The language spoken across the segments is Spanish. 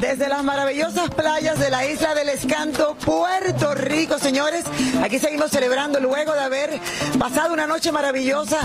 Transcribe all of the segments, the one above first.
Desde las maravillosas playas de la isla del Escanto, Puerto Rico, señores. Aquí seguimos celebrando luego de haber pasado una noche maravillosa.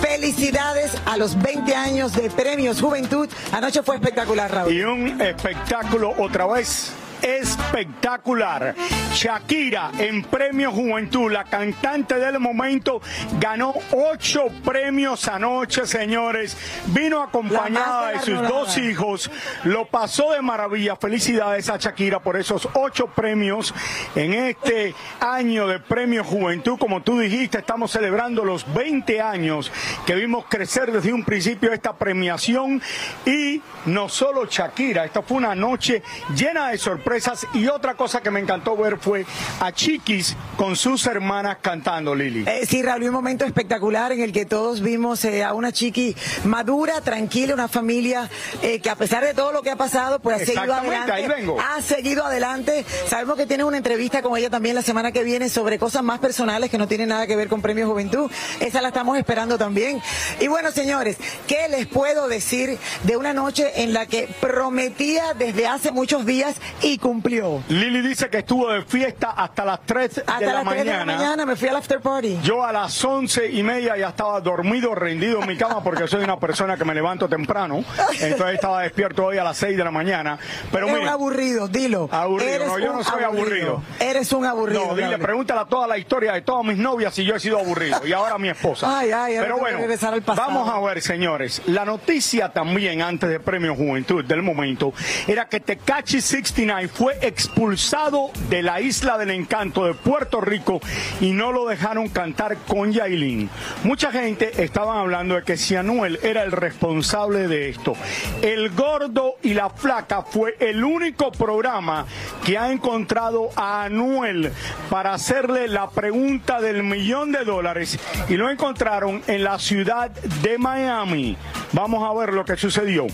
Felicidades a los 20 años de Premios Juventud. Anoche fue espectacular, Raúl. Y un espectáculo otra vez espectacular. Shakira en Premio Juventud, la cantante del momento, ganó ocho premios anoche, señores. Vino acompañada de sus dos hijos, lo pasó de maravilla. Felicidades a Shakira por esos ocho premios en este año de Premio Juventud. Como tú dijiste, estamos celebrando los 20 años que vimos crecer desde un principio esta premiación y no solo Shakira, esta fue una noche llena de sorpresas y otra cosa que me encantó ver fue a Chiquis con sus hermanas cantando, Lili. Eh, sí, Raúl, un momento espectacular en el que todos vimos eh, a una Chiqui madura, tranquila, una familia eh, que a pesar de todo lo que ha pasado, pues ha seguido adelante. Ahí vengo. Ha seguido adelante. Sabemos que tiene una entrevista con ella también la semana que viene sobre cosas más personales que no tienen nada que ver con Premio Juventud. Esa la estamos esperando también. Y bueno, señores, ¿qué les puedo decir de una noche en la que prometía desde hace muchos días y cumplió. Lili dice que estuvo de fiesta hasta las 3 de la las 3 de la mañana. mañana me fui al after party. Yo a las once y media ya estaba dormido, rendido en mi cama porque soy una persona que me levanto temprano. Entonces estaba despierto hoy a las 6 de la mañana. Pero un aburrido, dilo. Aburrido, Eres no, yo no soy aburrido. Eres un aburrido. no, dile, pregúntale a toda la historia de todas mis novias si yo he sido aburrido. Y ahora mi esposa. Ay, ay, Pero bueno, regresar al pasado. vamos a ver, señores. La noticia también antes de Premio Juventud del momento era que Tecachi 69 fue expulsado de la isla del encanto de Puerto Rico y no lo dejaron cantar con Yailin. Mucha gente estaban hablando de que si Anuel era el responsable de esto. El gordo y la flaca fue el único programa que ha encontrado a Anuel para hacerle la pregunta del millón de dólares y lo encontraron en la ciudad de Miami. Vamos a ver lo que sucedió.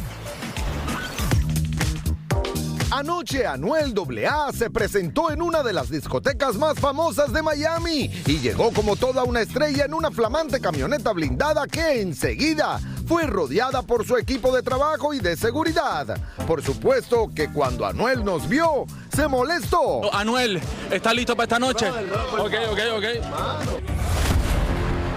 Anoche Anuel AA se presentó en una de las discotecas más famosas de Miami y llegó como toda una estrella en una flamante camioneta blindada que enseguida fue rodeada por su equipo de trabajo y de seguridad. Por supuesto que cuando Anuel nos vio, se molestó. Anuel, ¿estás listo para esta noche? Ok, ok, ok.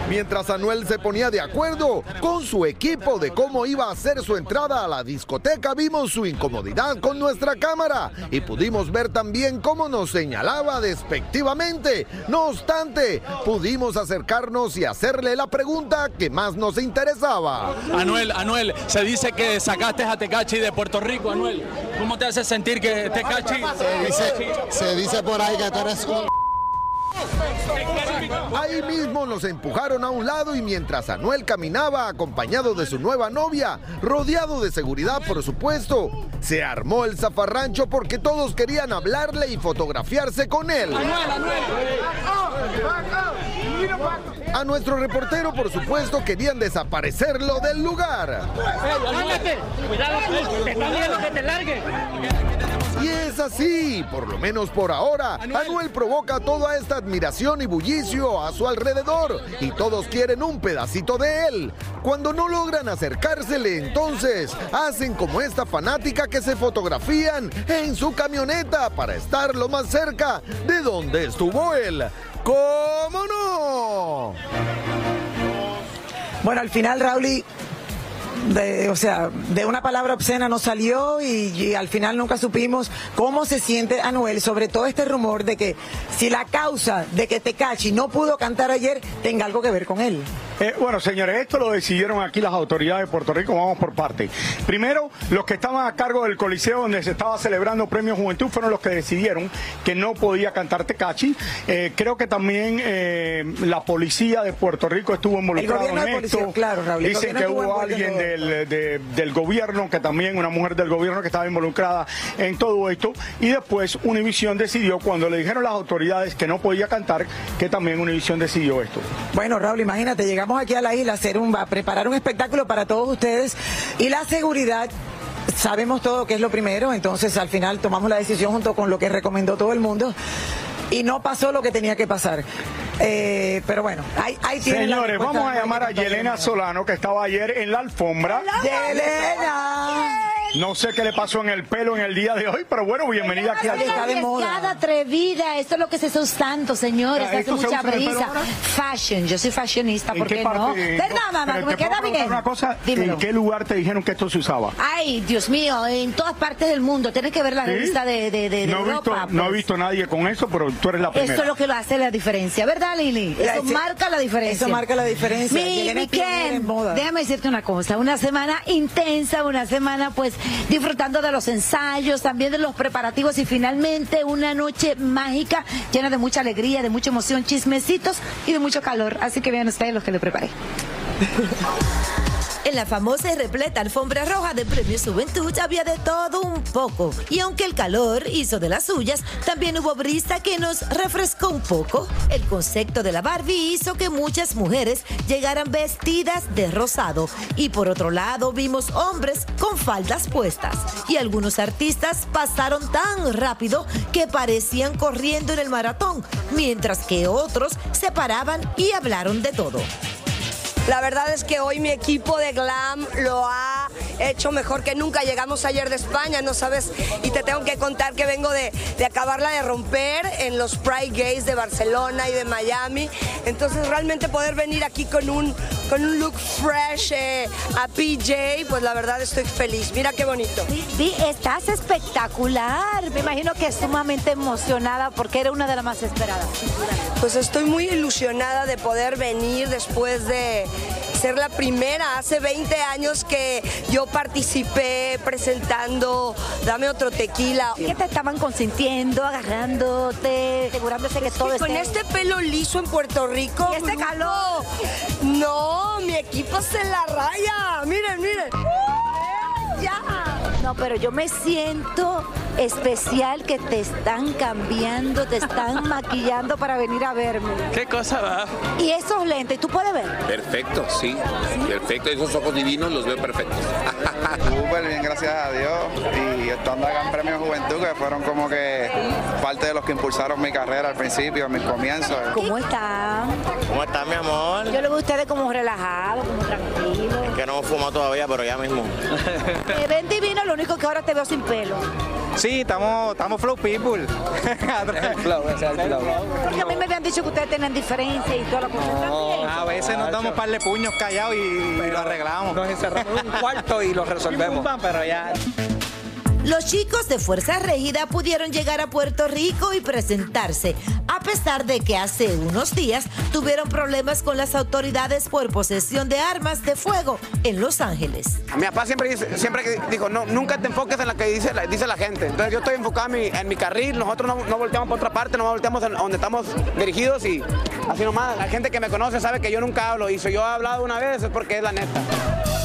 Mientras Anuel se ponía de acuerdo con su equipo de cómo iba a hacer su entrada a la discoteca, vimos su incomodidad con nuestra cámara y pudimos ver también cómo nos señalaba despectivamente. No obstante, pudimos acercarnos y hacerle la pregunta que más nos interesaba. Anuel, Anuel, se dice que sacaste a Tecachi de Puerto Rico, Anuel. ¿Cómo te hace sentir que Tecachi... Se dice, se dice por ahí que tú eres un... Ahí mismo nos empujaron a un lado y mientras Anuel caminaba acompañado de su nueva novia, rodeado de seguridad por supuesto, se armó el zafarrancho porque todos querían hablarle y fotografiarse con él. A nuestro reportero por supuesto querían desaparecerlo del lugar. Y es así, por lo menos por ahora, Anuel provoca toda esta admiración y bullicio a su alrededor y todos quieren un pedacito de él. Cuando no logran acercársele, entonces hacen como esta fanática que se fotografían en su camioneta para estar lo más cerca de donde estuvo él. ¿Cómo no? Bueno, al final, Raúl, y de, o sea, de una palabra obscena no salió y, y al final nunca supimos cómo se siente Anuel sobre todo este rumor de que si la causa de que Tecachi no pudo cantar ayer tenga algo que ver con él. Eh, bueno, señores, esto lo decidieron aquí las autoridades de Puerto Rico. Vamos por parte. Primero, los que estaban a cargo del coliseo donde se estaba celebrando Premio Juventud fueron los que decidieron que no podía cantar Tecachi. Eh, creo que también eh, la policía de Puerto Rico estuvo involucrada en esto. claro, Raúl, Dicen que hubo alguien del, de- del gobierno, que también una mujer del gobierno que estaba involucrada en todo esto. Y después Univision decidió, cuando le dijeron las autoridades que no podía cantar, que también Univision decidió esto. Bueno, Raúl, imagínate, llegamos aquí a la isla a, hacer un, a preparar un espectáculo para todos ustedes y la seguridad. Sabemos todo que es lo primero, entonces al final tomamos la decisión junto con lo que recomendó todo el mundo y no pasó lo que tenía que pasar. Eh, pero bueno, ahí, ahí Señores, vamos a llamar a Yelena. Solano, que estaba ayer en la alfombra. Yelena. No sé qué le pasó en el pelo en el día de hoy, pero bueno, bienvenida aquí al Está de moda. Atrevida, esto es lo que se usa tanto, señores, hace ¿esto se mucha brisa. Fashion, yo soy fashionista, ¿En ¿por qué no? ¿Verdad, mamá? Me queda bien. Una cosa, Dímelo. ¿En qué lugar te dijeron que esto se usaba? Ay, Dios mío, en todas partes del mundo, tienes que ver la ¿Sí? revista de, de, de, de no, he visto, Europa. no he pues. visto nadie con eso, pero tú eres la primera. Esto es lo que lo hace la diferencia, ¿verdad, Lili? Eso Sí. marca la diferencia. Eso marca la diferencia. Mi, Yelena mi es pionera Ken, en moda. déjame decirte una cosa, una semana intensa, una semana pues disfrutando de los ensayos, también de los preparativos y finalmente una noche mágica llena de mucha alegría, de mucha emoción, chismecitos y de mucho calor. Así que vean ustedes los que le preparé. En la famosa y repleta alfombra roja de Premios Juventud había de todo un poco. Y aunque el calor hizo de las suyas, también hubo brisa que nos refrescó un poco. El concepto de la Barbie hizo que muchas mujeres llegaran vestidas de rosado. Y por otro lado vimos hombres con faldas puestas. Y algunos artistas pasaron tan rápido que parecían corriendo en el maratón, mientras que otros se paraban y hablaron de todo. La verdad es que hoy mi equipo de glam lo ha hecho mejor que nunca. Llegamos ayer de España, no sabes, y te tengo que contar que vengo de, de acabarla de romper en los Pride Gays de Barcelona y de Miami. Entonces realmente poder venir aquí con un, con un look fresh eh, a PJ, pues la verdad estoy feliz. Mira qué bonito. Vi, estás espectacular. Me imagino que sumamente emocionada porque era una de las más esperadas. Pues estoy muy ilusionada de poder venir después de ser la primera. Hace 20 años que yo participé presentando Dame otro tequila. ¿Qué te estaban consintiendo, agarrándote, asegurándose que todo Y con esté- este pelo liso en Puerto Rico. ¿Y este calor? No, mi equipo se la raya. Miren, miren. Ya. No, pero yo me siento especial que te están cambiando, te están maquillando para venir a verme. ¿Qué cosa va? Y esos lentes, ¿tú puedes ver? Perfecto, sí. Perfecto. Esos ojos divinos los veo perfectos. Súper bien, gracias a Dios. Y estando acá en Premio Juventud, que fueron como que parte de los que impulsaron mi carrera al principio, en mis comienzos. ¿Cómo están? ¿Cómo está mi amor? Yo lo veo a ustedes como relajados, como tranquilos. Que no fumo todavía, pero ya mismo. Te ven divino, lo único que ahora te veo sin pelo. Sí, estamos, estamos flow people. Porque a mí me habían dicho que ustedes tenían diferencia y toda la cosa también. A veces nos damos un par de puños callados y, lo arreglamos. Nos encerramos en un cuarto y lo resolvemos. Pero ya. Los chicos de Fuerza Régida pudieron llegar a Puerto Rico y presentarse, a pesar de que hace unos días tuvieron problemas con las autoridades por posesión de armas de fuego en Los Ángeles. Mi papá siempre, dice, siempre dijo, no, nunca te enfoques en lo que dice dice la gente. Entonces yo estoy enfocado en mi, en mi carril, nosotros no, no volteamos por otra parte, no volteamos en donde estamos dirigidos y así nomás. La gente que me conoce sabe que yo nunca hablo y si yo he hablado una vez es porque es la neta.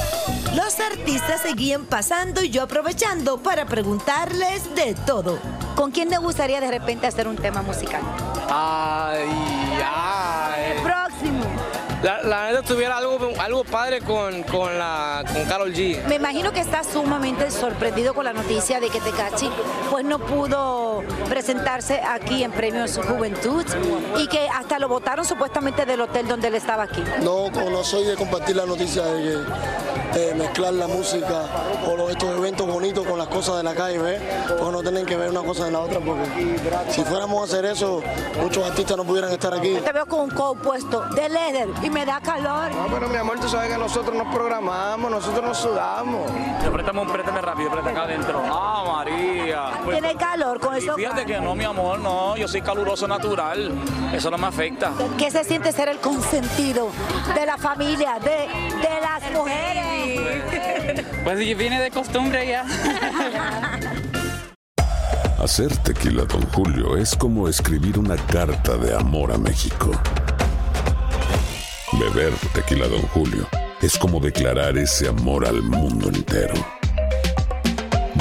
Los artistas seguían pasando y yo aprovechando para preguntarles de todo. ¿Con quién te gustaría de repente hacer un tema musical? Ay, ay. Próximo. La, la neta tuviera algo, algo padre con, con, la, con Carol G. Me imagino que estás sumamente sorprendido con la noticia de que Tecachi pues no pudo presentarse aquí en Premios Juventud y que hasta lo votaron supuestamente del hotel donde él estaba aquí. No, no soy de compartir la noticia de que eh, mezclar la música o los- estos eventos bonitos con las cosas de la calle, ¿ves? Porque no tienen que ver una cosa en la otra, porque si fuéramos a hacer eso, muchos artistas no pudieran estar aquí. Te veo con un coat puesto de leather y me da calor. No, pero mi amor, tú sabes que nosotros nos programamos, nosotros nos sudamos. Préstame un préstame rápido, préstame acá adentro. Ah, María. Tiene calor con eso. Fíjate que no, mi amor, no. Yo soy caluroso natural. Eso no me afecta. ¿Qué se siente ser el consentido de la familia, de, de las mujeres? Pues viene de costumbre ya. Hacer tequila, Don Julio, es como escribir una carta de amor a México. Beber tequila, Don Julio, es como declarar ese amor al mundo entero.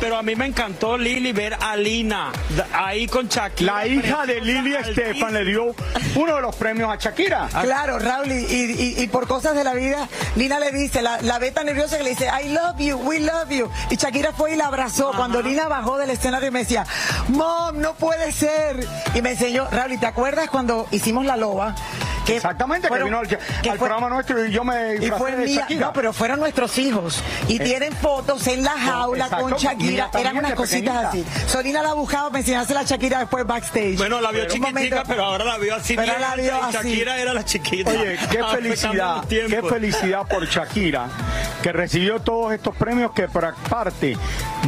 Pero a mí me encantó Lili ver a Lina ahí con Shakira. La hija de Lili Estefan le dio uno de los premios a Shakira. Claro, Raúl, y, y- y por cosas de la vida, Lina le dice, la, la ve tan nerviosa que le dice, I love you, we love you. Y Shakira fue y la abrazó. Cuando Lina bajó del escenario y me decía, Mom, no puede ser. Y me enseñó, Raúl, ¿y te acuerdas cuando hicimos la loba? Que Exactamente, fueron- que vino al, que al fue- programa nuestro y yo me y disfracé fue de mía, Shakira. no, pero fueron nuestros hijos. Y Eh, tienen fotos en la jaula exacto, con Shakira. Eran unas cositas así. Solina la buscaba para enseñarse a Shakira después backstage. Bueno, la vio Un chiquitica, momento- pero ahora la vio así. Pero bien la vio así. Shakira era la chiquita. Oye, qué felicidad, qué felicidad por Shakira, que recibió todos estos premios que por parte,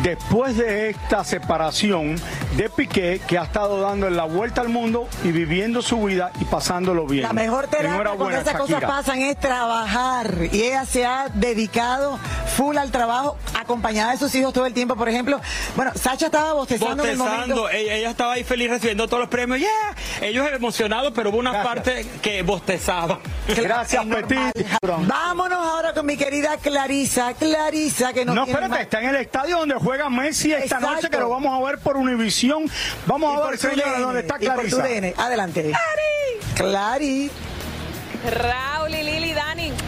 después de esta separación de Piqué, que ha estado dando la vuelta al mundo y viviendo su vida y pasándolo bien. La mejor terapia cuando esas cosas pasan es trabajar. Y ella se ha dedicado full al trabajo, acompañada de sus hijos todo el tiempo. Por ejemplo, bueno, Sacha estaba bostezando, en el momento. Bostezando, ella, ella estaba ahí feliz recibiendo todos los premios. Yeah, ellos emocionados, pero hubo una parte que bostezaba. Gracias, Petit. Vámonos ahora con mi querida Clarisa. Clarisa, que nos No, espérate, más- está en el estadio donde juega Messi esta Exacto. noche, que lo vamos a ver por Vamos Y a ver, señora, dónde está y por tu Clarisa. DN. Adelante. Clary. Raúl y Lili, Dani,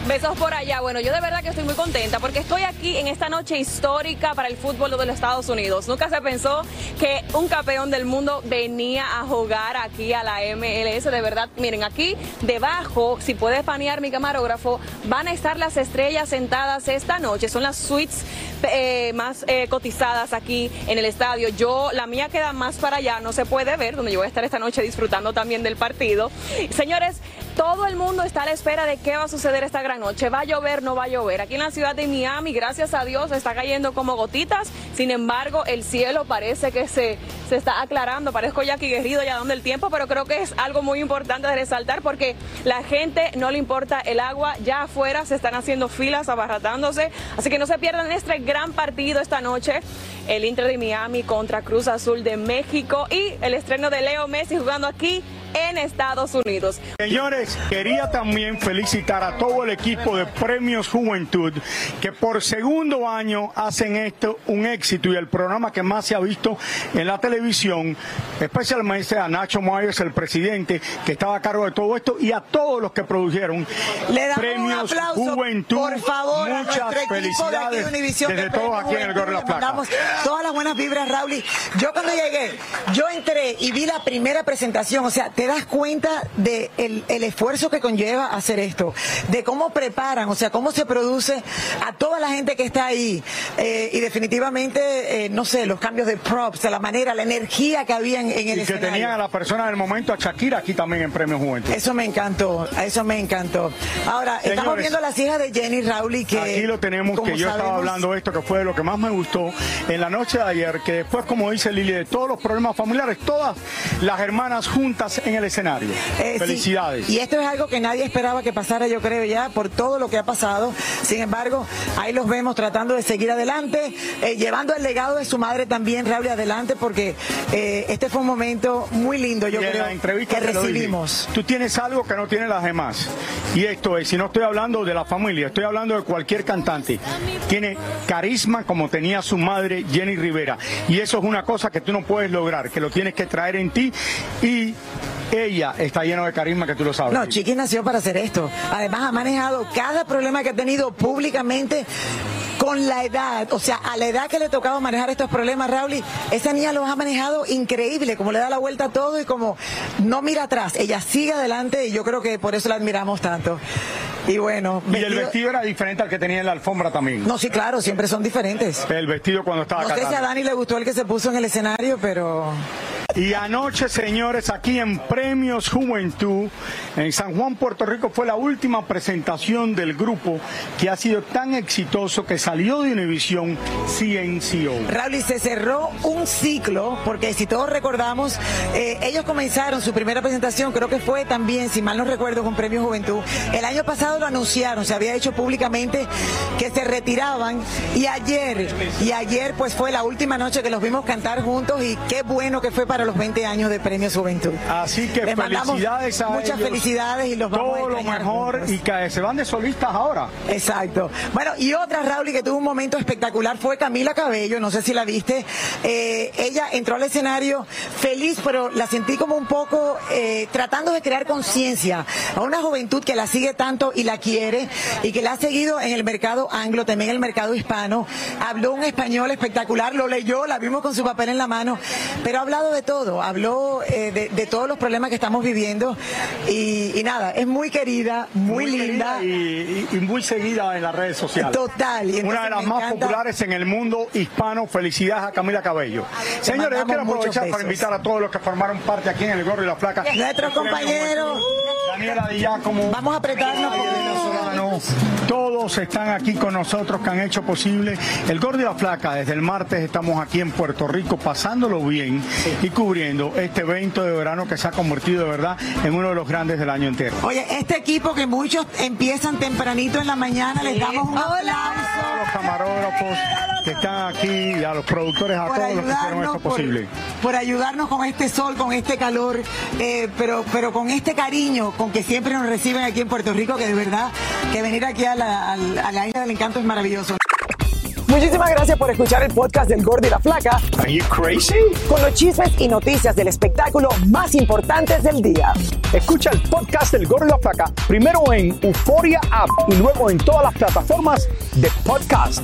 besos por allá. Bueno, yo de verdad que estoy muy contenta porque estoy aquí en esta noche histórica para el fútbol de los Estados Unidos. Nunca se pensó que un campeón del mundo venía a jugar aquí a la MLS. De verdad, miren, aquí debajo, si puede panear mi camarógrafo, van a estar las estrellas sentadas esta noche. Son las suites eh, más eh, cotizadas aquí en el estadio. Yo, la mía queda más para allá, no se puede ver, donde yo voy a estar esta noche disfrutando también del partido. Señores, todo el mundo está a la espera de qué va a suceder esta gran noche. ¿Va a llover? ¿No va a llover? Aquí en la ciudad de Miami, gracias a Dios, está cayendo como gotitas. Sin embargo, el cielo parece que se, se está aclarando. Parezco Jackie Guerrido ya dando el tiempo, pero creo que es algo muy importante de resaltar porque la gente no le importa el agua. Ya afuera se están haciendo filas, abarratándose. Así que no se pierdan este gran partido esta noche. El Inter de Miami contra Cruz Azul de México y el estreno de Leo Messi jugando aquí en Estados Unidos. Señores, quería también felicitar a todo el equipo de Premios Juventud que por segundo año hacen esto un éxito y el programa que más se ha visto en la televisión, especialmente a Nacho Myers, el presidente que estaba a cargo de todo esto y a todos los que produjeron Le damos Premios un aplauso, Juventud. por favor, Muchas de aquí felicidades desde de todos aquí en el. Gorro de la Le Plata. todas las buenas vibras, Raúl. Yo cuando llegué, yo entré y vi la primera presentación, o sea, te te das cuenta de el, esfuerzo que conlleva hacer esto, de cómo preparan, o sea, cómo se produce a toda la gente que está ahí. Eh, y definitivamente, eh, no sé, los cambios de props, de la manera, la energía que había en, en el Y que escenario. tenían a la persona del momento, a Shakira, aquí también en Premio Juventud. Eso me encantó, eso me encantó. Ahora, estamos viendo las hijas de Jenny Raúl y que... Aquí lo tenemos, que yo estaba hablando de esto, que fue lo que más me gustó en la noche de ayer, que después, como dice Lili, de todos los problemas familiares, todas las hermanas juntas en el escenario. Eh, sí. Felicidades. Y esto es algo que nadie esperaba que pasara, yo creo, ya por todo lo que ha pasado. Sin embargo, ahí los vemos tratando de seguir adelante, eh, llevando el legado de su madre también, Raúl, adelante, porque eh, este fue un momento muy lindo, yo y en creo, la entrevista que recibimos. tú tienes algo que no tienen las demás. Y esto es, si no estoy hablando de la familia, estoy hablando de cualquier cantante. Tiene carisma como tenía su madre Jenny Rivera. Y eso es una cosa que tú no puedes lograr, que lo tienes que traer en ti. Y ella está llena de carisma, que tú lo sabes. No, Chiqui nació para hacer esto. Además, ha manejado cada problema que ha tenido públicamente con la edad, o sea, a la edad que le tocaba manejar estos problemas, Raúl, esa niña los ha manejado increíble, como le da la vuelta a todo y como no mira atrás, ella sigue adelante y yo creo que por eso la admiramos tanto. Y bueno, Y el vestido era diferente al que tenía en la alfombra también. No, sí, claro, siempre son diferentes. El vestido cuando estaba No sé si a. Dani le gustó el que se puso en el escenario, pero... Y anoche, señores, aquí en Premios Juventud, en San Juan, Puerto Rico, fue la última presentación del grupo que ha sido tan exitoso que salió de Univision CNCO. Raúl, y se cerró un ciclo, porque si todos recordamos, eh, ellos comenzaron su primera presentación, creo que fue también, si mal no recuerdo, con Premio Juventud. El año pasado lo anunciaron, se había hecho públicamente que se retiraban y ayer, y ayer pues fue la última noche que los vimos cantar juntos y qué bueno que fue para los 20 años de Premio Juventud. Así que Les felicidades a Muchas ellos. felicidades y los vamos a Todo lo mejor juntos. y que se van de solistas ahora. Exacto. Bueno, y otra, Raúl, y que tuvo un momento espectacular fue Camila Cabello, no sé si la viste. Eh, ella entró al escenario feliz, pero la sentí como un poco eh, tratando de crear conciencia a una juventud que la sigue tanto y la quiere y que la ha seguido en el mercado anglo, también en el mercado hispano. Habló un español espectacular, lo leyó, la vimos con su papel en la mano, pero ha hablado de todo, habló eh, de, de todos los problemas que estamos viviendo y, y nada, es muy querida, muy, linda. querida Y, muy seguida en las redes sociales. Total. Y Una de las más encanta- populares en el mundo hispano. Felicidades a Camila Cabello. Te Señores, yo quiero aprovechar para invitar a todos los que formaron parte aquí en el Gorro y la Flaca. Nuestros compañeros. Daniela Di Giacomo. Vamos a apretarnos. Todos están aquí con nosotros que han hecho posible el Gordo y la Flaca. Desde el martes estamos aquí en Puerto Rico pasándolo bien y cubriendo este evento de verano que se ha convertido de verdad en uno de los grandes del año entero. Oye, este equipo que muchos empiezan tempranito en la mañana, les damos un a los camarógrafos que están aquí y a los productores, a todos los que hicieron esto por, posible. por ayudarnos con este sol, con este calor, eh, pero, pero con este cariño con que siempre nos reciben aquí en Puerto Rico, que de verdad que venir aquí a la, a la isla del encanto es maravilloso. Muchísimas gracias por escuchar el podcast del Gordo y la Flaca. Are you crazy? Con los chismes y noticias del espectáculo más importantes del día. Escucha el podcast del Gordo y la Flaca primero en Euforia App y luego en todas las plataformas de podcast.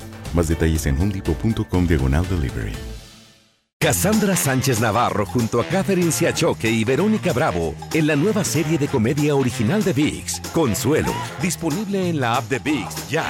Más detalles en homedepot.com diagonal delivery. Cassandra Sánchez Navarro junto a Catherine Siachoque y Verónica Bravo en la nueva serie de comedia original de VIX, Consuelo, disponible en la app de VIX ya.